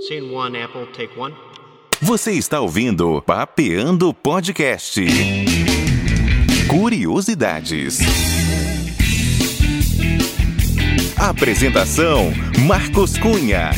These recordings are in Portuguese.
Scene one, Apple, take one. Você está ouvindo Papeando Podcast. Curiosidades. Apresentação: Marcos Cunha.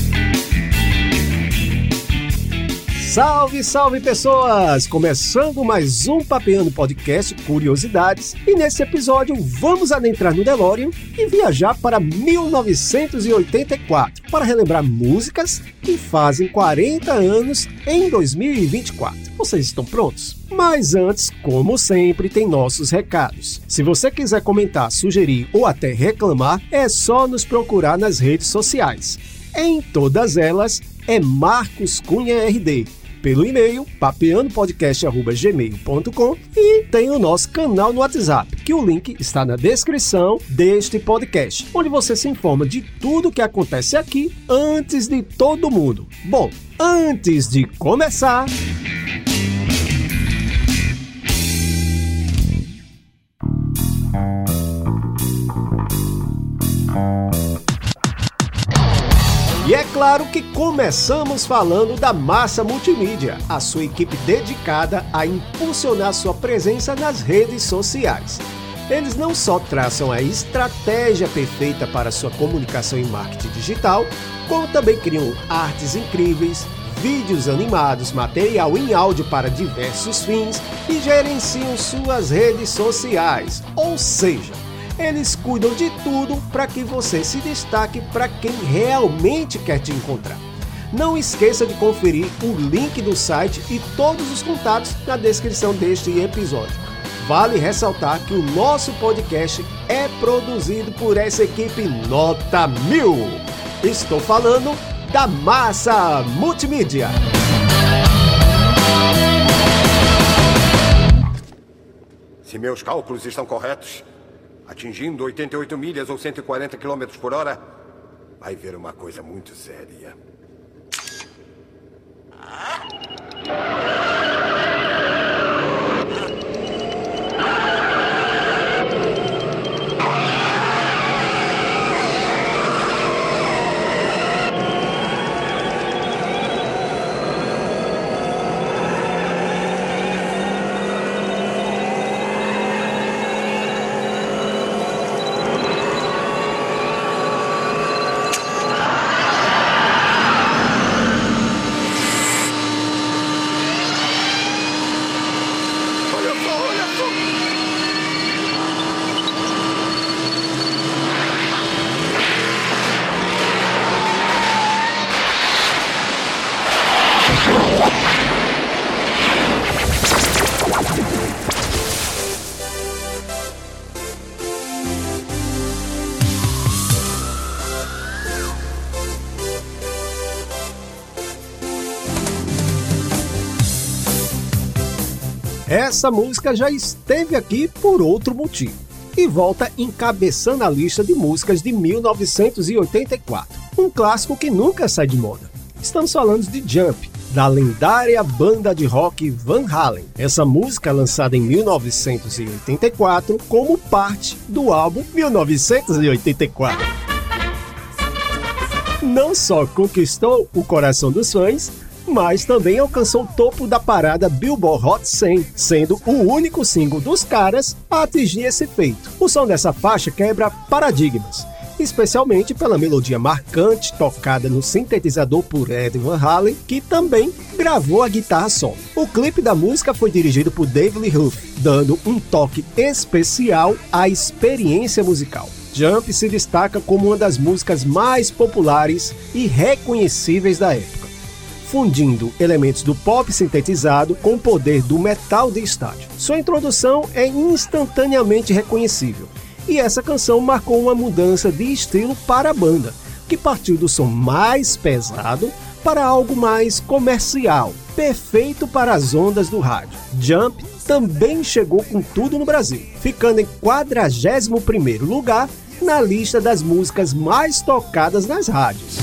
Salve, salve pessoas! Começando mais um Papeando Podcast Curiosidades e nesse episódio vamos adentrar no DeLorean e viajar para 1984 para relembrar músicas que fazem 40 anos em 2024. Vocês estão prontos? Mas antes, como sempre, tem nossos recados. Se você quiser comentar, sugerir ou até reclamar, é só nos procurar nas redes sociais. Em todas elas é Marcos Cunha RD pelo e-mail papeandopodcast.gmail.com e tem o nosso canal no WhatsApp, que o link está na descrição deste podcast, onde você se informa de tudo que acontece aqui antes de todo mundo. Bom, antes de começar. Claro que começamos falando da Massa Multimídia, a sua equipe dedicada a impulsionar sua presença nas redes sociais. Eles não só traçam a estratégia perfeita para sua comunicação e marketing digital, como também criam artes incríveis, vídeos animados, material em áudio para diversos fins e gerenciam suas redes sociais. Ou seja, eles cuidam de tudo para que você se destaque para quem realmente quer te encontrar. Não esqueça de conferir o link do site e todos os contatos na descrição deste episódio. Vale ressaltar que o nosso podcast é produzido por essa equipe nota mil. Estou falando da Massa Multimídia. Se meus cálculos estão corretos, atingindo 88 milhas ou 140 km por hora, vai ver uma coisa muito séria. Essa música já esteve aqui por outro motivo e volta encabeçando a lista de músicas de 1984, um clássico que nunca sai de moda. Estamos falando de Jump, da lendária banda de rock Van Halen. Essa música lançada em 1984 como parte do álbum 1984. Não só conquistou o coração dos fãs, mas também alcançou o topo da parada Billboard Hot 100, sendo o único single dos caras a atingir esse feito. O som dessa faixa quebra paradigmas, especialmente pela melodia marcante tocada no sintetizador por Ed Van Halen, que também gravou a guitarra solo. O clipe da música foi dirigido por David Lee Roth, dando um toque especial à experiência musical. Jump se destaca como uma das músicas mais populares e reconhecíveis da época fundindo elementos do pop sintetizado com o poder do metal de estádio. Sua introdução é instantaneamente reconhecível, e essa canção marcou uma mudança de estilo para a banda, que partiu do som mais pesado para algo mais comercial, perfeito para as ondas do rádio. Jump também chegou com tudo no Brasil, ficando em 41º lugar na lista das músicas mais tocadas nas rádios.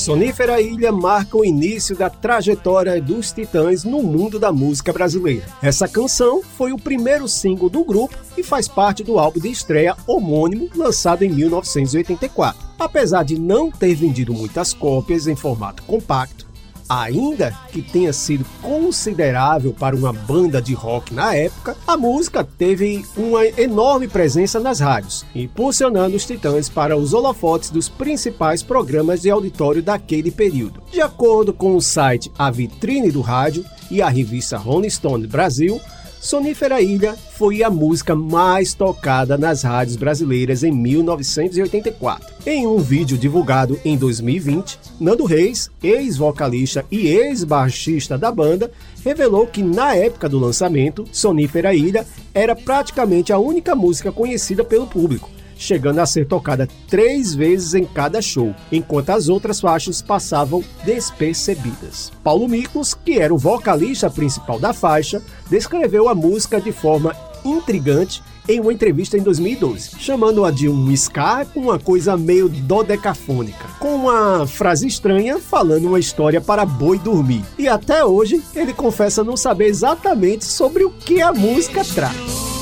Sonífera Ilha marca o início da trajetória dos Titãs no mundo da música brasileira. Essa canção foi o primeiro single do grupo e faz parte do álbum de estreia homônimo lançado em 1984. Apesar de não ter vendido muitas cópias em formato compacto, ainda que tenha sido considerável para uma banda de rock na época, a música teve uma enorme presença nas rádios, impulsionando os Titãs para os holofotes dos principais programas de auditório daquele período. De acordo com o site A Vitrine do Rádio e a revista Rolling Stone Brasil, Sonífera Ilha foi a música mais tocada nas rádios brasileiras em 1984. Em um vídeo divulgado em 2020, Nando Reis, ex-vocalista e ex-baixista da banda, revelou que na época do lançamento, Sonífera Ilha era praticamente a única música conhecida pelo público chegando a ser tocada três vezes em cada show, enquanto as outras faixas passavam despercebidas. Paulo Miklos, que era o vocalista principal da faixa, descreveu a música de forma intrigante em uma entrevista em 2012, chamando-a de um ska com uma coisa meio dodecafônica, com uma frase estranha falando uma história para boi dormir. E até hoje ele confessa não saber exatamente sobre o que a música trata.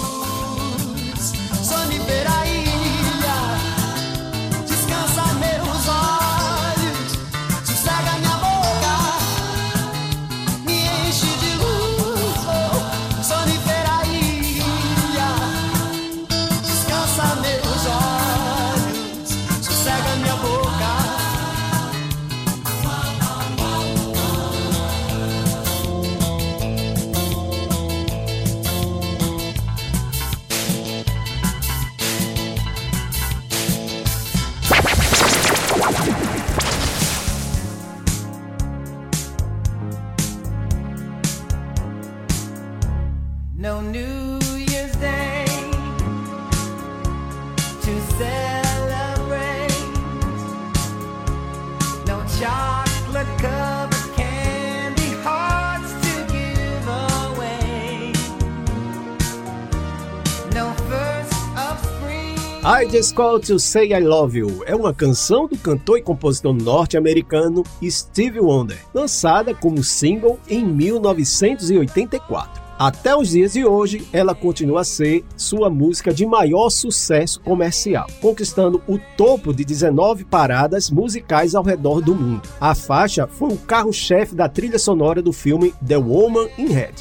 Just Call to Say I Love You é uma canção do cantor e compositor norte-americano Stevie Wonder, lançada como single em 1984. Até os dias de hoje, ela continua a ser sua música de maior sucesso comercial, conquistando o topo de 19 paradas musicais ao redor do mundo. A faixa foi o carro-chefe da trilha sonora do filme The Woman in Red.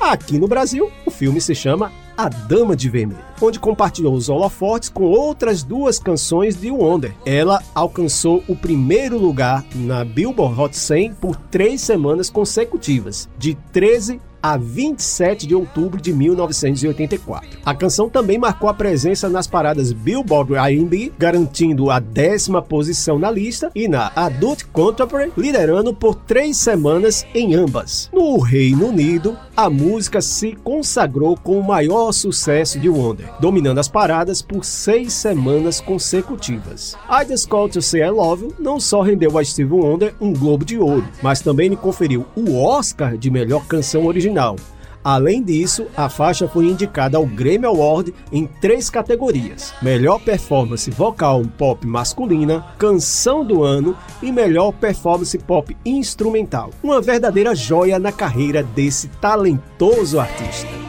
Aqui no Brasil, o filme se chama a Dama de Vermelho, onde compartilhou os holofotes com outras duas canções de Wonder. Ela alcançou o primeiro lugar na Billboard Hot 100 por três semanas consecutivas, de 13 a 27 de outubro de 1984. A canção também marcou a presença nas paradas Billboard R&B, garantindo a décima posição na lista, e na Adult Contemporary, liderando por três semanas em ambas. No Reino Unido, a música se consagrou com o maior sucesso de Wonder, dominando as paradas por seis semanas consecutivas. I Just Call to Say I Love não só rendeu a Steve Wonder um Globo de Ouro, mas também lhe conferiu o Oscar de melhor canção original original. Além disso, a faixa foi indicada ao Grammy Award em três categorias: Melhor Performance Vocal Pop Masculina, Canção do Ano e Melhor Performance Pop Instrumental. Uma verdadeira joia na carreira desse talentoso artista.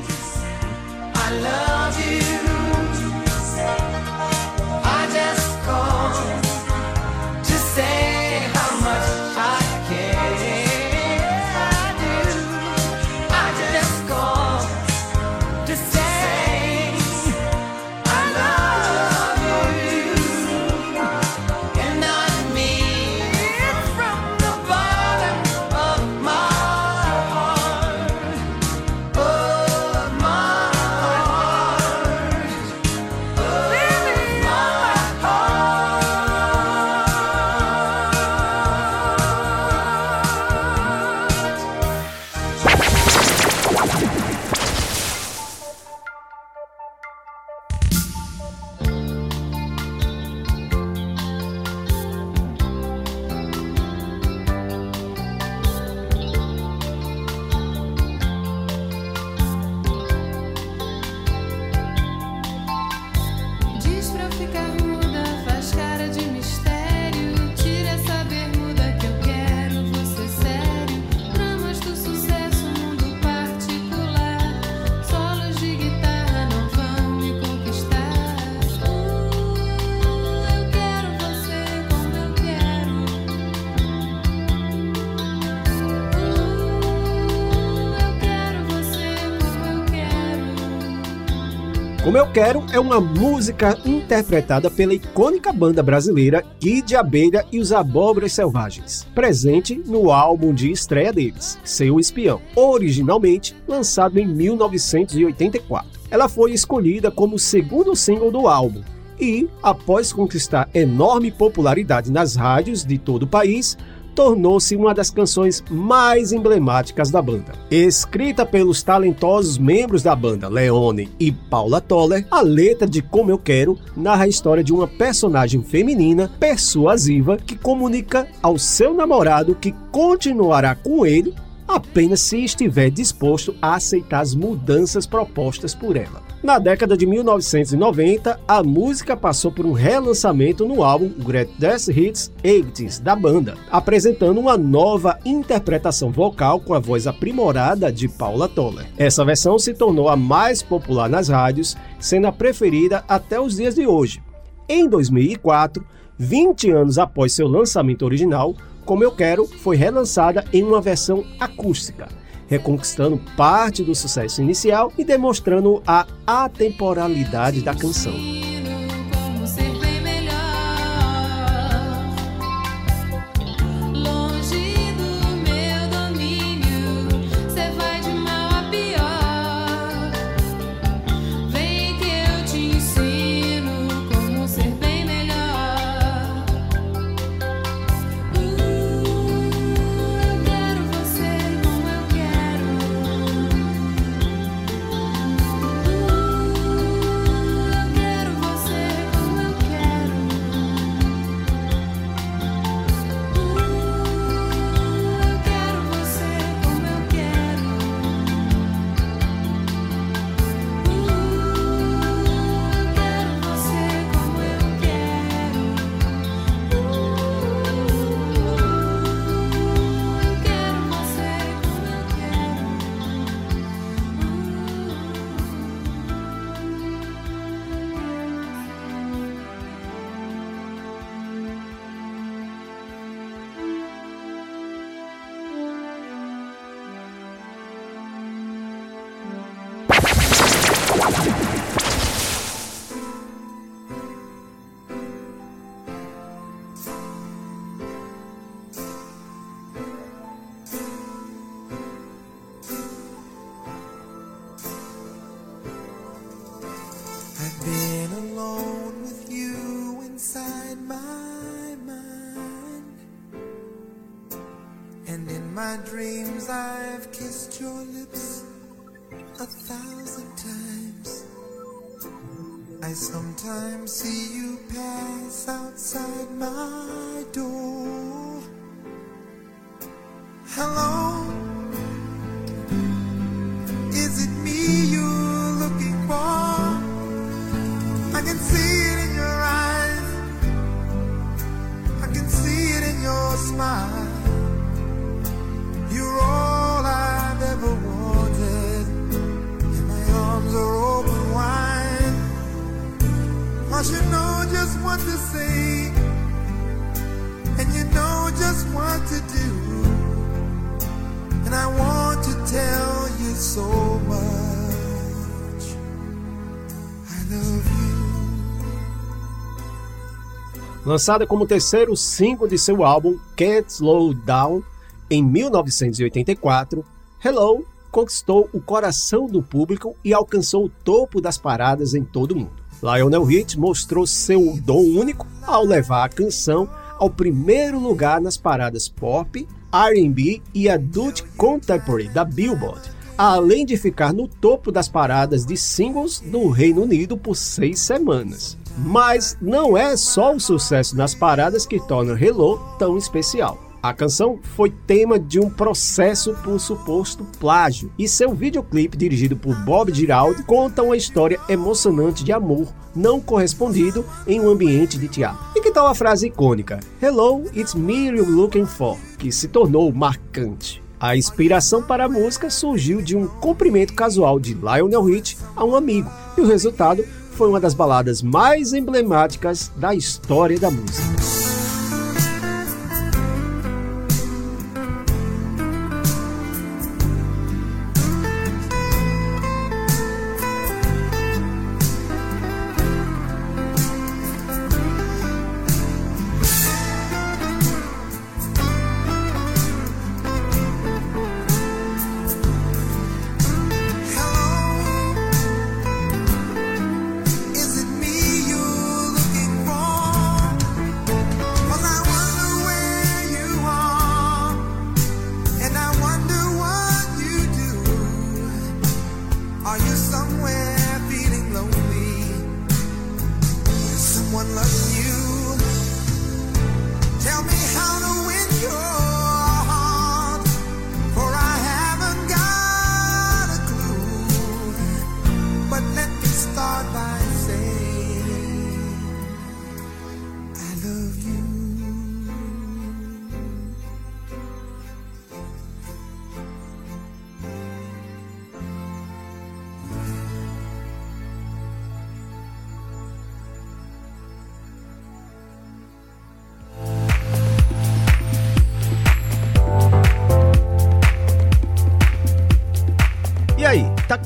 Como Eu Quero é uma música interpretada pela icônica banda brasileira Kid Abelha e os Abóboras Selvagens, presente no álbum de estreia deles, Seu Espião, originalmente lançado em 1984. Ela foi escolhida como segundo single do álbum e, após conquistar enorme popularidade nas rádios de todo o país, tornou-se uma das canções mais emblemáticas da banda. Escrita pelos talentosos membros da banda Leone e Paula Toller, a letra de Como Eu Quero narra a história de uma personagem feminina persuasiva que comunica ao seu namorado que continuará com ele apenas se estiver disposto a aceitar as mudanças propostas por ela. Na década de 1990, a música passou por um relançamento no álbum Greatest Hits 80s da banda, apresentando uma nova interpretação vocal com a voz aprimorada de Paula Toller. Essa versão se tornou a mais popular nas rádios, sendo a preferida até os dias de hoje. Em 2004, 20 anos após seu lançamento original, Como Eu Quero foi relançada em uma versão acústica reconquistando parte do sucesso inicial e demonstrando a atemporalidade da canção. Dreams I've kissed your lips a thousand times. I sometimes see you pass outside my Lançada como terceiro single de seu álbum Can't Slow Down, em 1984, Hello conquistou o coração do público e alcançou o topo das paradas em todo o mundo. Lionel Rich mostrou seu dom único ao levar a canção ao primeiro lugar nas paradas pop, R&B e adult contemporary da Billboard, além de ficar no topo das paradas de singles do Reino Unido por seis semanas. Mas não é só o sucesso nas paradas que torna Hello tão especial. A canção foi tema de um processo por suposto plágio, e seu videoclipe, dirigido por Bob Giraldi, conta uma história emocionante de amor não correspondido em um ambiente de teatro. E que tal a frase icônica Hello, it's me you're looking for, que se tornou marcante. A inspiração para a música surgiu de um cumprimento casual de Lionel Rich a um amigo, e o resultado foi uma das baladas mais emblemáticas da história da música.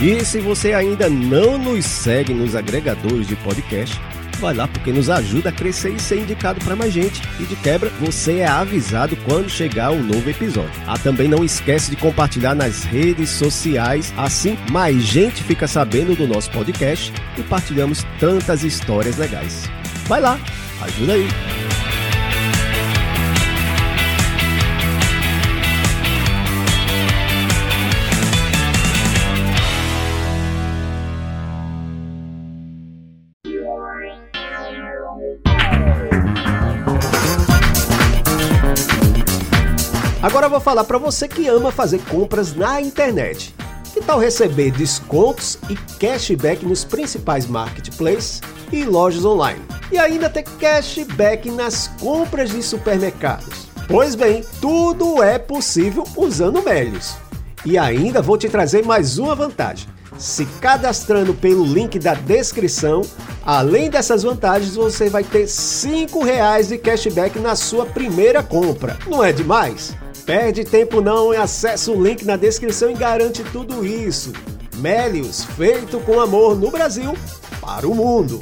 E se você ainda não nos segue nos agregadores de podcast, vai lá porque nos ajuda a crescer e ser indicado para mais gente. E de quebra, você é avisado quando chegar um novo episódio. Ah, também não esquece de compartilhar nas redes sociais, assim mais gente fica sabendo do nosso podcast e partilhamos tantas histórias legais. Vai lá, ajuda aí. Agora eu vou falar para você que ama fazer compras na internet. Que tal receber descontos e cashback nos principais marketplaces e lojas online? E ainda ter cashback nas compras de supermercados? Pois bem, tudo é possível usando Melios. E ainda vou te trazer mais uma vantagem. Se cadastrando pelo link da descrição, além dessas vantagens, você vai ter R$ 5 de cashback na sua primeira compra. Não é demais? Perde tempo não e acesse o link na descrição e garante tudo isso. Melios, feito com amor no Brasil para o mundo.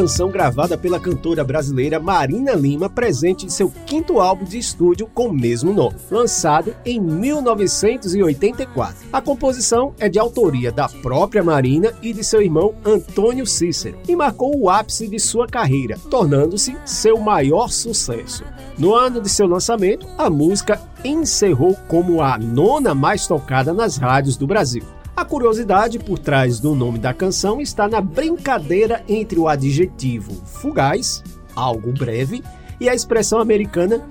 Canção gravada pela cantora brasileira Marina Lima, presente em seu quinto álbum de estúdio com o mesmo nome, lançado em 1984. A composição é de autoria da própria Marina e de seu irmão Antônio Cícero e marcou o ápice de sua carreira, tornando-se seu maior sucesso. No ano de seu lançamento, a música encerrou como a nona mais tocada nas rádios do Brasil. A curiosidade por trás do nome da canção está na brincadeira entre o adjetivo fugaz, algo breve, e a expressão americana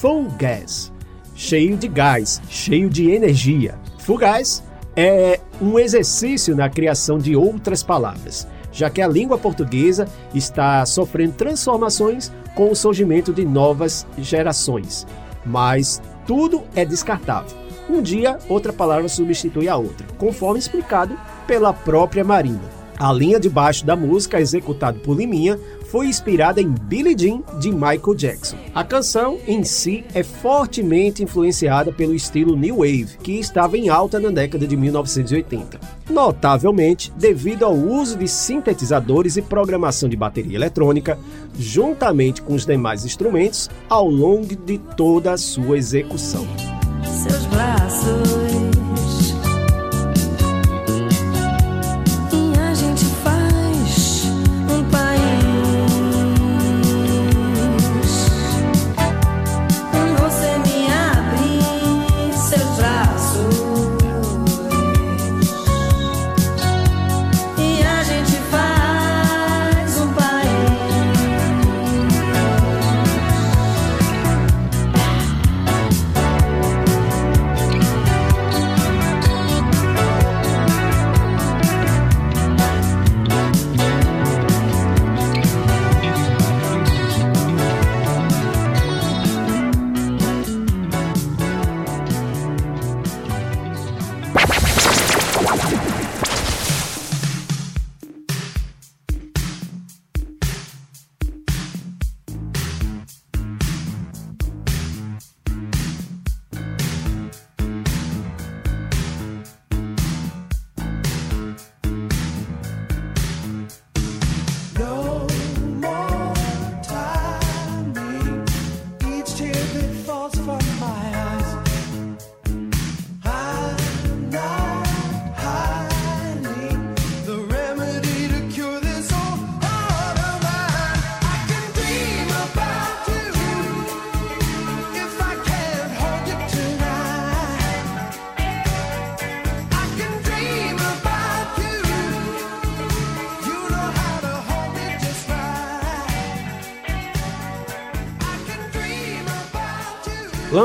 full gas, cheio de gás, cheio de energia. Fugaz é um exercício na criação de outras palavras, já que a língua portuguesa está sofrendo transformações com o surgimento de novas gerações. Mas tudo é descartável. Um dia, outra palavra substitui a outra, conforme explicado pela própria Marina. A linha de baixo da música, executada por Liminha, foi inspirada em Billie Jean de Michael Jackson. A canção em si é fortemente influenciada pelo estilo New Wave, que estava em alta na década de 1980. Notavelmente, devido ao uso de sintetizadores e programação de bateria eletrônica, juntamente com os demais instrumentos, ao longo de toda a sua execução seus braços.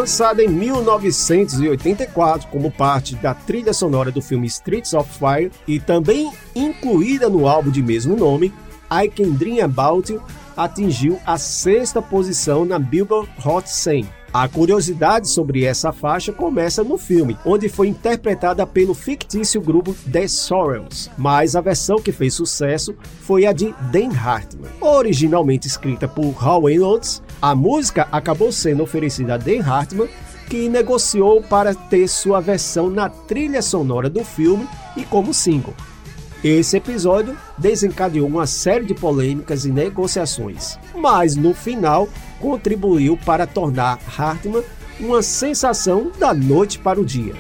Lançada em 1984 como parte da trilha sonora do filme Streets of Fire e também incluída no álbum de mesmo nome, I Can Dream About You atingiu a sexta posição na Billboard Hot 100. A curiosidade sobre essa faixa começa no filme, onde foi interpretada pelo fictício grupo The Sorrows, mas a versão que fez sucesso foi a de Dan Hartman. Originalmente escrita por Hal Reynolds, a música acabou sendo oferecida a Dan Hartman, que negociou para ter sua versão na trilha sonora do filme e como single. Esse episódio desencadeou uma série de polêmicas e negociações, mas no final contribuiu para tornar Hartman uma sensação da noite para o dia.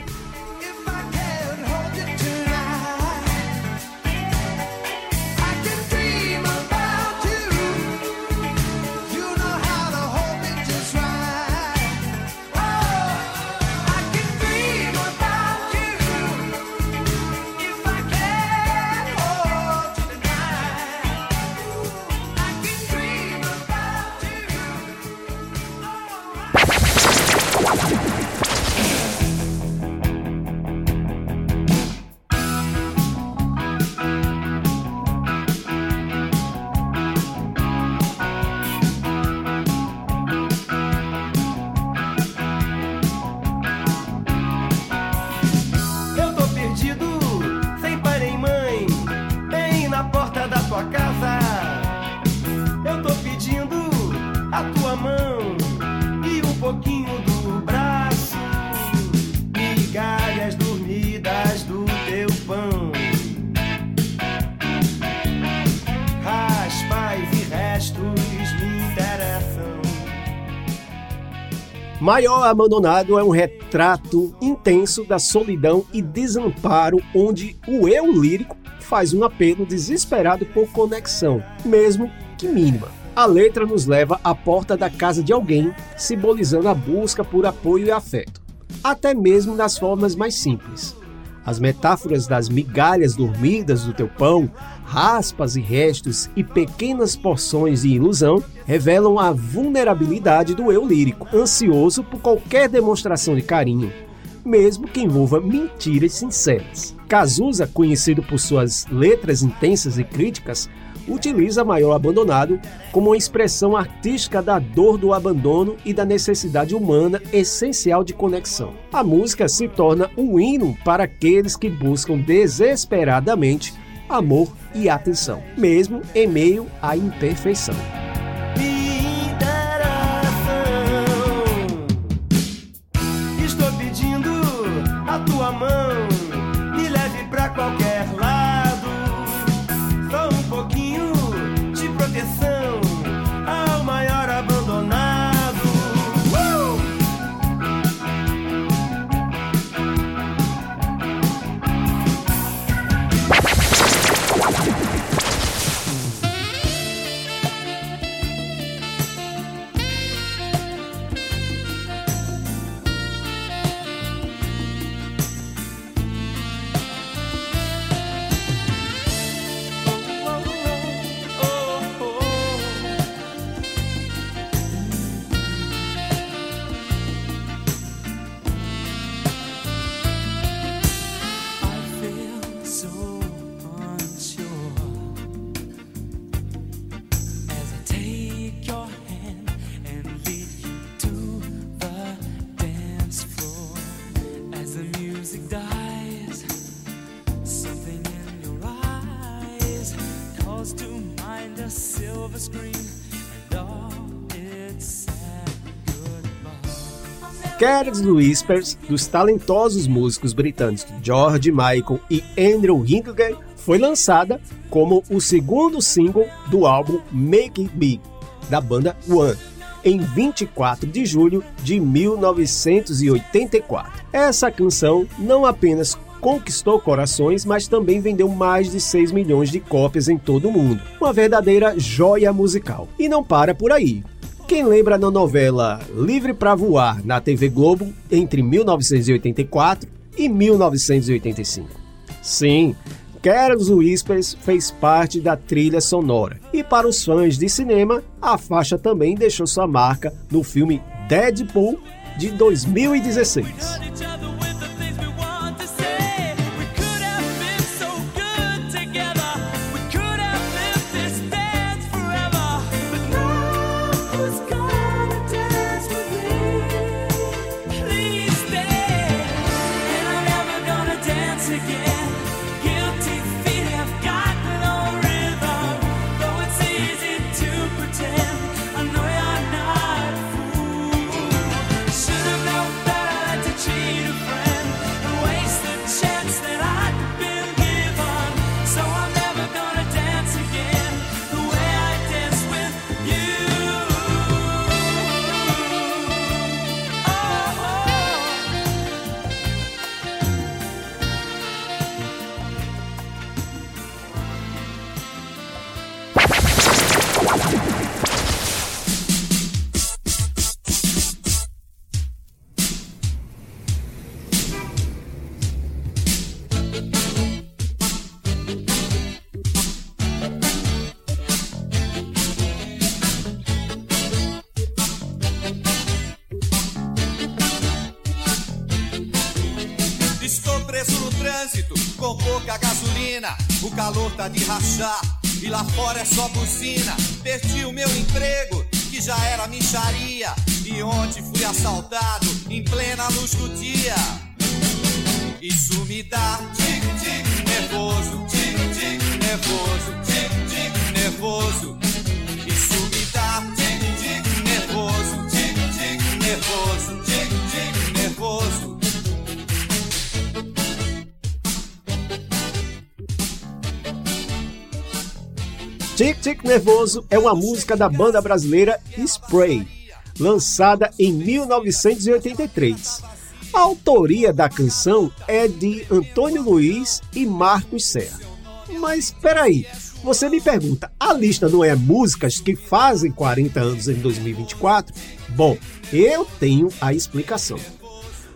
Maior Abandonado é um retrato intenso da solidão e desamparo, onde o eu lírico faz um apelo desesperado por conexão, mesmo que mínima. A letra nos leva à porta da casa de alguém, simbolizando a busca por apoio e afeto, até mesmo nas formas mais simples. As metáforas das migalhas dormidas do teu pão, raspas e restos e pequenas porções de ilusão revelam a vulnerabilidade do eu lírico, ansioso por qualquer demonstração de carinho, mesmo que envolva mentiras sinceras. Cazuza, conhecido por suas letras intensas e críticas, utiliza Maior Abandonado como uma expressão artística da dor do abandono e da necessidade humana essencial de conexão. A música se torna um hino para aqueles que buscam desesperadamente amor e atenção, mesmo em meio à imperfeição. Careless Whispers, dos talentosos músicos britânicos George Michael e Andrew Hinckley, foi lançada como o segundo single do álbum Make It Big, da banda One, em 24 de julho de 1984. Essa canção não apenas conquistou corações, mas também vendeu mais de 6 milhões de cópias em todo o mundo. Uma verdadeira joia musical. E não para por aí. Quem lembra da novela Livre para Voar na TV Globo entre 1984 e 1985? Sim, Carlos Whispers fez parte da trilha sonora. E para os fãs de cinema, a faixa também deixou sua marca no filme Deadpool de 2016. Tá de rachar e lá fora é só buzina. Perdi o meu emprego, que já era micharia. E ontem fui assaltado em plena luz do dia. Isso me dá tic-tic nervoso, tic-tic nervoso, tic-tic nervoso. Tic Tic Nervoso é uma música da banda brasileira Spray, lançada em 1983. A autoria da canção é de Antônio Luiz e Marcos Serra. Mas espera aí, você me pergunta, a lista não é músicas que fazem 40 anos em 2024? Bom, eu tenho a explicação.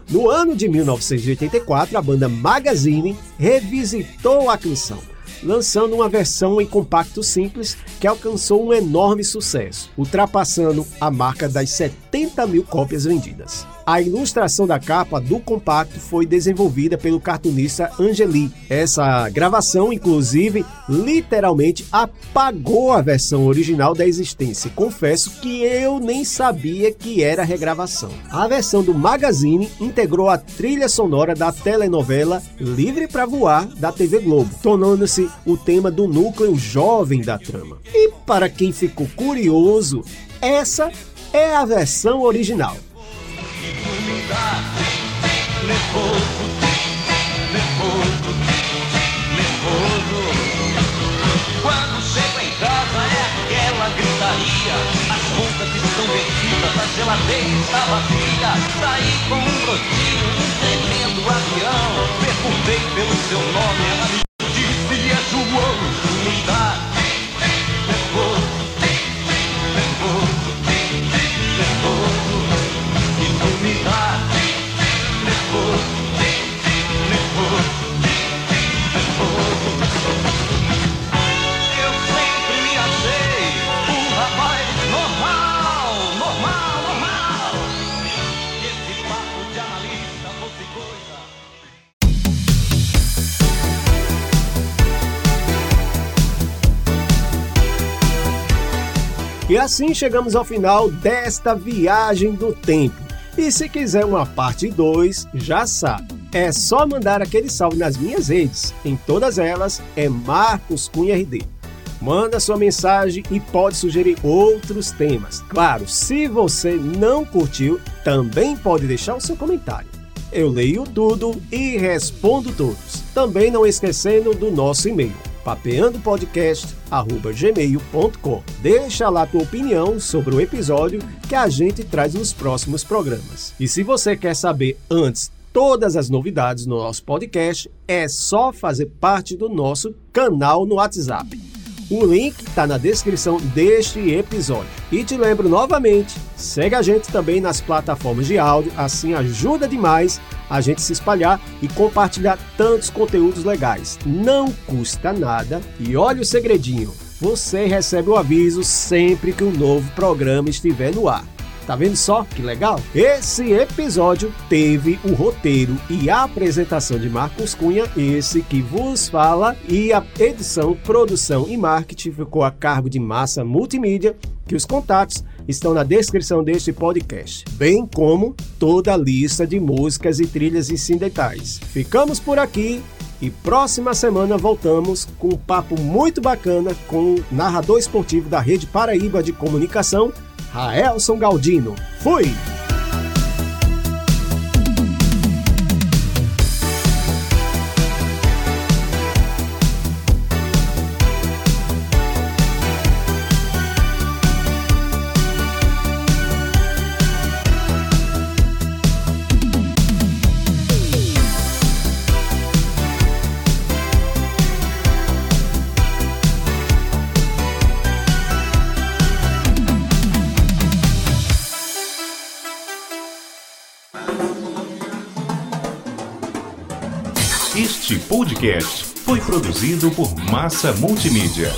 No ano de 1984, a banda Magazine revisitou a canção, lançando uma versão em compacto simples que alcançou um enorme sucesso, ultrapassando a marca das 70 mil cópias vendidas. A ilustração da capa do compacto foi desenvolvida pelo cartunista Angeli. Essa gravação, inclusive, literalmente apagou a versão original da existência. Confesso que eu nem sabia que era regravação. A versão do Magazine integrou a trilha sonora da telenovela Livre para Voar da TV Globo, tornando-se o tema do núcleo jovem da trama. E para quem ficou curioso, essa é a versão original. Quando chego em casa é aquela gritaria. As contas estão vencidas, a geladeira está vazia. Saí com um brotinho, um tremendo avião. Perguntei pelo seu nome, ela me disse é João. Me dá E assim chegamos ao final desta viagem do tempo. E se quiser uma parte 2, já sabe. É só mandar aquele salve nas minhas redes. Em todas elas é Marcos Cunha RD. Manda sua mensagem e pode sugerir outros temas. Claro, se você não curtiu, também pode deixar o seu comentário. Eu leio tudo e respondo todos. Também não esquecendo do nosso e-mail papeandopodcast@gmail.com. Deixa lá tua opinião sobre o episódio que a gente traz nos próximos programas. E se você quer saber antes todas as novidades no nosso podcast, é só fazer parte do nosso canal no WhatsApp. O link está na descrição deste episódio. E te lembro novamente, segue a gente também nas plataformas de áudio, assim ajuda demais a gente se espalhar e compartilhar tantos conteúdos legais. Não custa nada e olha o segredinho, você recebe o aviso sempre que um novo programa estiver no ar. Tá vendo só que legal? Esse episódio teve o roteiro e a apresentação de Marcos Cunha, esse que vos fala, e a edição, produção e marketing ficou a cargo de Massa Multimídia, que os contatos estão na descrição deste podcast, bem como toda a lista de músicas e trilhas incidentais. Ficamos por aqui e próxima semana voltamos com um papo muito bacana com o narrador esportivo da Rede Paraíba de Comunicação, Raelson Galdino. Fui! Podcast foi produzido por Massa Multimídia.